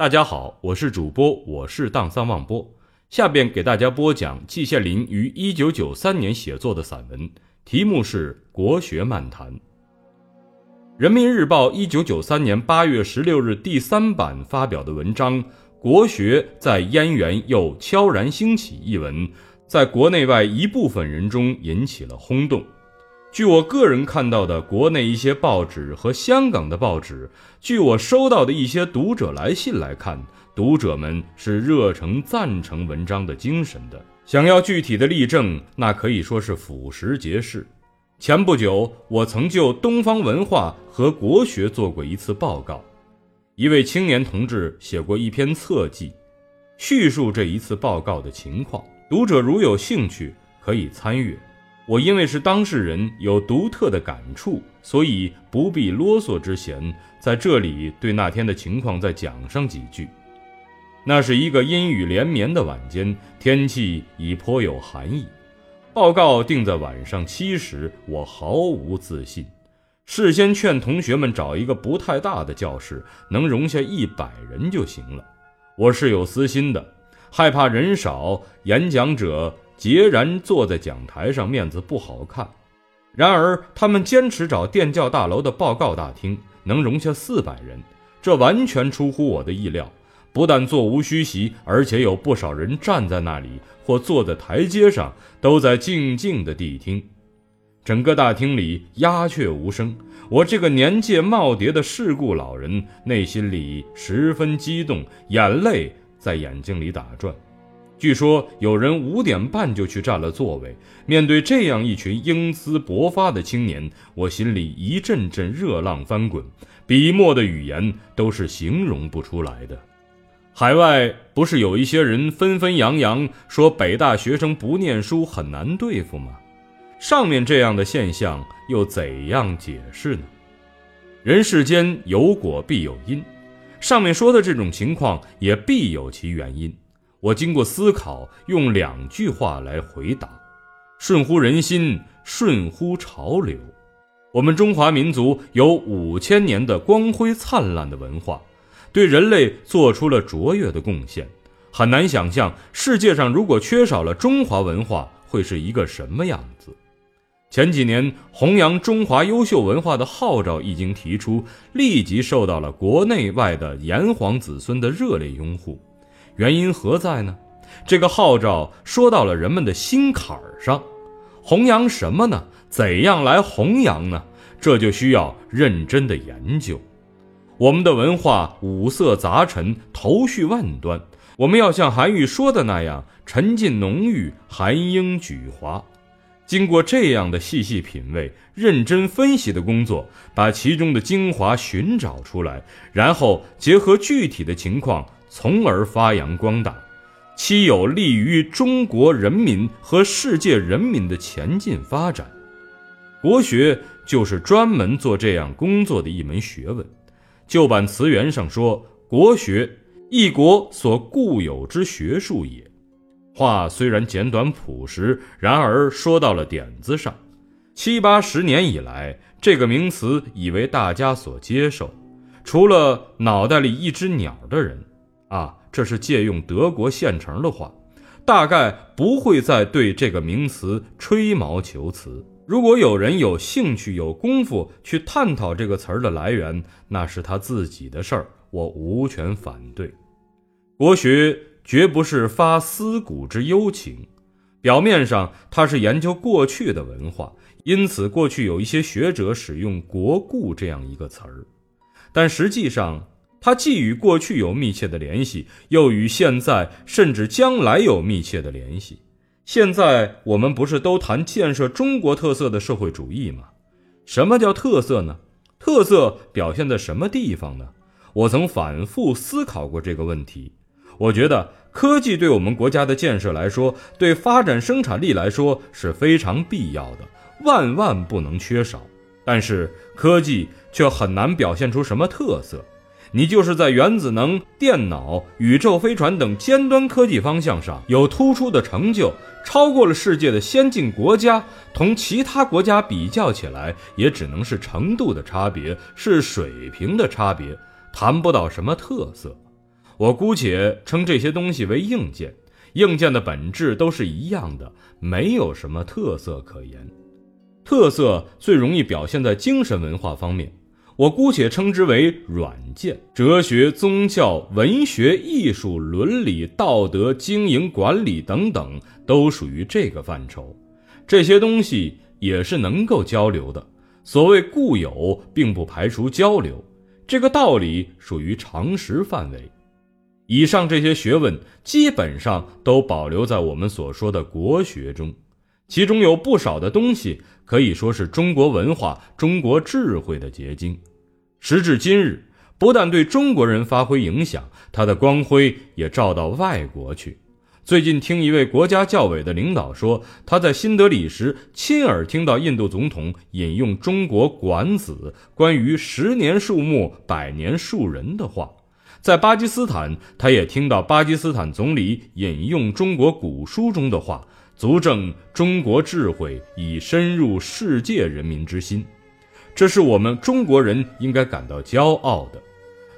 大家好，我是主播，我是荡桑望波。下边给大家播讲季羡林于一九九三年写作的散文，题目是《国学漫谈》。人民日报一九九三年八月十六日第三版发表的文章《国学在燕园又悄然兴起》一文，在国内外一部分人中引起了轰动。据我个人看到的国内一些报纸和香港的报纸，据我收到的一些读者来信来看，读者们是热诚赞成文章的精神的。想要具体的例证，那可以说是俯拾皆是。前不久，我曾就东方文化和国学做过一次报告，一位青年同志写过一篇侧记，叙述这一次报告的情况。读者如有兴趣，可以参阅。我因为是当事人，有独特的感触，所以不必啰嗦之嫌，在这里对那天的情况再讲上几句。那是一个阴雨连绵的晚间，天气已颇有寒意。报告定在晚上七时，我毫无自信，事先劝同学们找一个不太大的教室，能容下一百人就行了。我是有私心的，害怕人少，演讲者。孑然坐在讲台上，面子不好看。然而，他们坚持找电教大楼的报告大厅，能容下四百人，这完全出乎我的意料。不但座无虚席，而且有不少人站在那里或坐在台阶上，都在静静的谛听。整个大厅里鸦雀无声。我这个年届耄耋的世故老人，内心里十分激动，眼泪在眼睛里打转。据说有人五点半就去占了座位。面对这样一群英姿勃发的青年，我心里一阵阵热浪翻滚，笔墨的语言都是形容不出来的。海外不是有一些人纷纷扬扬说北大学生不念书很难对付吗？上面这样的现象又怎样解释呢？人世间有果必有因，上面说的这种情况也必有其原因。我经过思考，用两句话来回答：顺乎人心，顺乎潮流。我们中华民族有五千年的光辉灿烂的文化，对人类做出了卓越的贡献。很难想象世界上如果缺少了中华文化，会是一个什么样子。前几年弘扬中华优秀文化的号召一经提出，立即受到了国内外的炎黄子孙的热烈拥护。原因何在呢？这个号召说到了人们的心坎儿上，弘扬什么呢？怎样来弘扬呢？这就需要认真的研究。我们的文化五色杂陈，头绪万端，我们要像韩愈说的那样，沉浸浓郁，含英举华。经过这样的细细品味、认真分析的工作，把其中的精华寻找出来，然后结合具体的情况。从而发扬光大，其有利于中国人民和世界人民的前进发展。国学就是专门做这样工作的一门学问。旧版词源上说：“国学，一国所固有之学术也。”话虽然简短朴实，然而说到了点子上。七八十年以来，这个名词已为大家所接受，除了脑袋里一只鸟的人。啊，这是借用德国现成的话，大概不会再对这个名词吹毛求疵。如果有人有兴趣、有功夫去探讨这个词儿的来源，那是他自己的事儿，我无权反对。国学绝不是发思古之幽情，表面上它是研究过去的文化，因此过去有一些学者使用“国故”这样一个词儿，但实际上。它既与过去有密切的联系，又与现在甚至将来有密切的联系。现在我们不是都谈建设中国特色的社会主义吗？什么叫特色呢？特色表现在什么地方呢？我曾反复思考过这个问题。我觉得科技对我们国家的建设来说，对发展生产力来说是非常必要的，万万不能缺少。但是科技却很难表现出什么特色。你就是在原子能、电脑、宇宙飞船等尖端科技方向上有突出的成就，超过了世界的先进国家，同其他国家比较起来，也只能是程度的差别，是水平的差别，谈不到什么特色。我姑且称这些东西为硬件。硬件的本质都是一样的，没有什么特色可言。特色最容易表现在精神文化方面，我姑且称之为软件。哲学、宗教、文学、艺术、伦理、道德、经营管理等等，都属于这个范畴。这些东西也是能够交流的。所谓固有，并不排除交流，这个道理属于常识范围。以上这些学问基本上都保留在我们所说的国学中，其中有不少的东西可以说是中国文化、中国智慧的结晶。时至今日，不但对中国人发挥影响，它的光辉也照到外国去。最近听一位国家教委的领导说，他在新德里时亲耳听到印度总统引用中国管子关于“十年树木，百年树人”的话。在巴基斯坦，他也听到巴基斯坦总理引用中国古书中的话，足证中国智慧已深入世界人民之心。这是我们中国人应该感到骄傲的。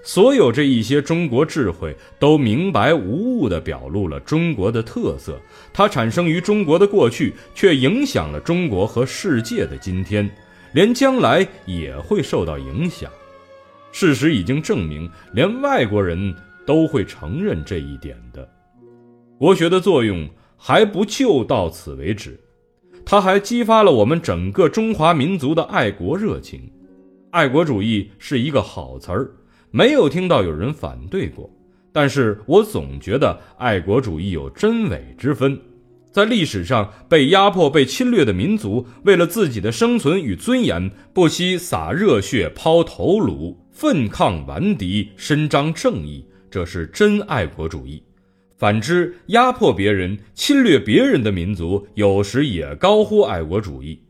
所有这一些中国智慧，都明白无误地表露了中国的特色。它产生于中国的过去，却影响了中国和世界的今天，连将来也会受到影响。事实已经证明，连外国人都会承认这一点的。国学的作用还不就到此为止，它还激发了我们整个中华民族的爱国热情。爱国主义是一个好词儿，没有听到有人反对过。但是我总觉得爱国主义有真伪之分。在历史上被压迫、被侵略的民族，为了自己的生存与尊严，不惜洒热血、抛头颅，奋抗顽敌，伸张正义，这是真爱国主义。反之，压迫别人、侵略别人的民族，有时也高呼爱国主义，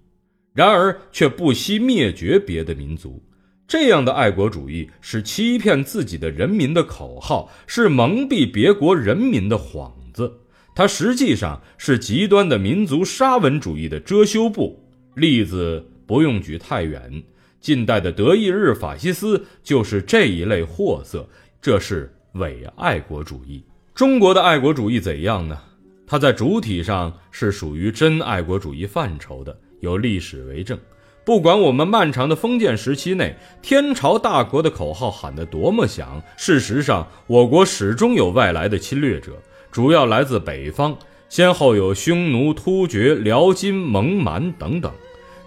然而却不惜灭绝别的民族。这样的爱国主义是欺骗自己的人民的口号，是蒙蔽别国人民的幌子。它实际上是极端的民族沙文主义的遮羞布。例子不用举太远，近代的德意日法西斯就是这一类货色。这是伪爱国主义。中国的爱国主义怎样呢？它在主体上是属于真爱国主义范畴的，有历史为证。不管我们漫长的封建时期内，天朝大国的口号喊得多么响，事实上，我国始终有外来的侵略者。主要来自北方，先后有匈奴、突厥、辽金、蒙蛮等等。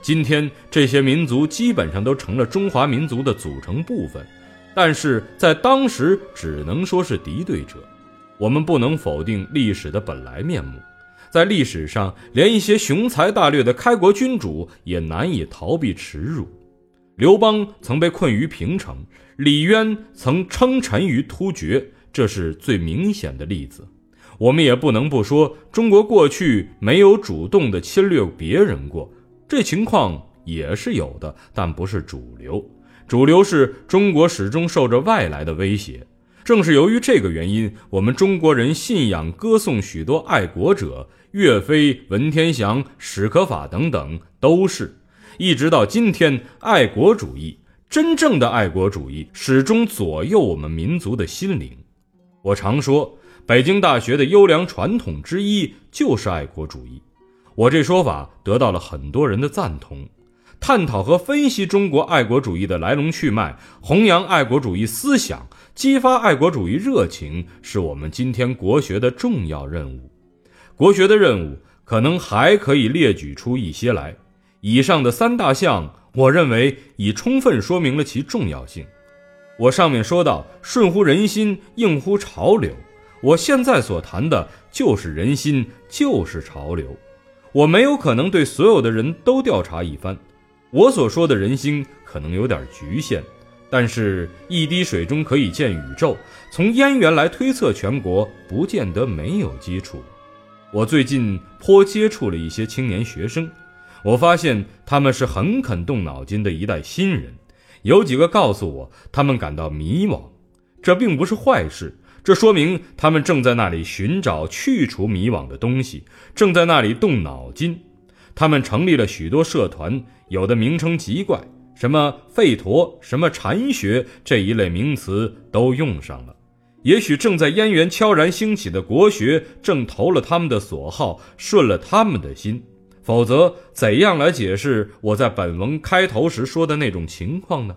今天这些民族基本上都成了中华民族的组成部分，但是在当时只能说是敌对者。我们不能否定历史的本来面目，在历史上，连一些雄才大略的开国君主也难以逃避耻辱。刘邦曾被困于平城，李渊曾称臣于突厥，这是最明显的例子。我们也不能不说，中国过去没有主动的侵略别人过，这情况也是有的，但不是主流。主流是中国始终受着外来的威胁。正是由于这个原因，我们中国人信仰、歌颂许多爱国者，岳飞、文天祥、史可法等等，都是。一直到今天，爱国主义，真正的爱国主义，始终左右我们民族的心灵。我常说。北京大学的优良传统之一就是爱国主义，我这说法得到了很多人的赞同。探讨和分析中国爱国主义的来龙去脉，弘扬爱国主义思想，激发爱国主义热情，是我们今天国学的重要任务。国学的任务可能还可以列举出一些来。以上的三大项，我认为已充分说明了其重要性。我上面说到，顺乎人心，应乎潮流。我现在所谈的就是人心，就是潮流。我没有可能对所有的人都调查一番，我所说的人心可能有点局限。但是，一滴水中可以见宇宙，从渊源来推测全国，不见得没有基础。我最近颇接触了一些青年学生，我发现他们是很肯动脑筋的一代新人。有几个告诉我，他们感到迷惘，这并不是坏事。这说明他们正在那里寻找去除迷惘的东西，正在那里动脑筋。他们成立了许多社团，有的名称奇怪，什么吠陀、什么禅学这一类名词都用上了。也许正在燕园悄然兴起的国学，正投了他们的所好，顺了他们的心。否则，怎样来解释我在本文开头时说的那种情况呢？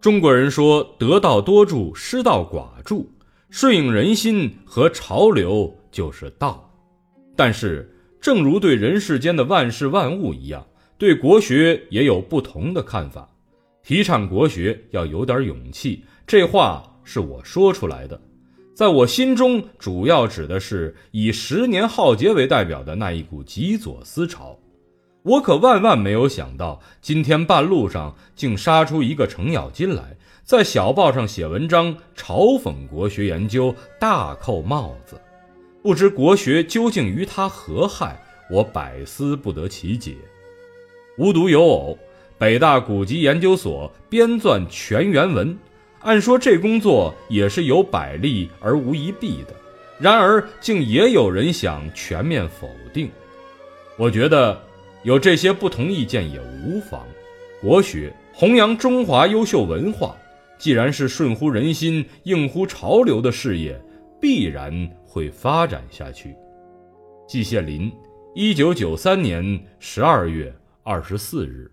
中国人说：“得道多助，失道寡助。”顺应人心和潮流就是道。但是，正如对人世间的万事万物一样，对国学也有不同的看法。提倡国学要有点勇气，这话是我说出来的。在我心中，主要指的是以十年浩劫为代表的那一股极左思潮。我可万万没有想到，今天半路上竟杀出一个程咬金来，在小报上写文章嘲讽国学研究，大扣帽子。不知国学究竟于他何害，我百思不得其解。无独有偶，北大古籍研究所编撰全原文。按说这工作也是有百利而无一弊的，然而竟也有人想全面否定。我觉得有这些不同意见也无妨。国学弘扬中华优秀文化，既然是顺乎人心、应乎潮流的事业，必然会发展下去。季羡林，一九九三年十二月二十四日。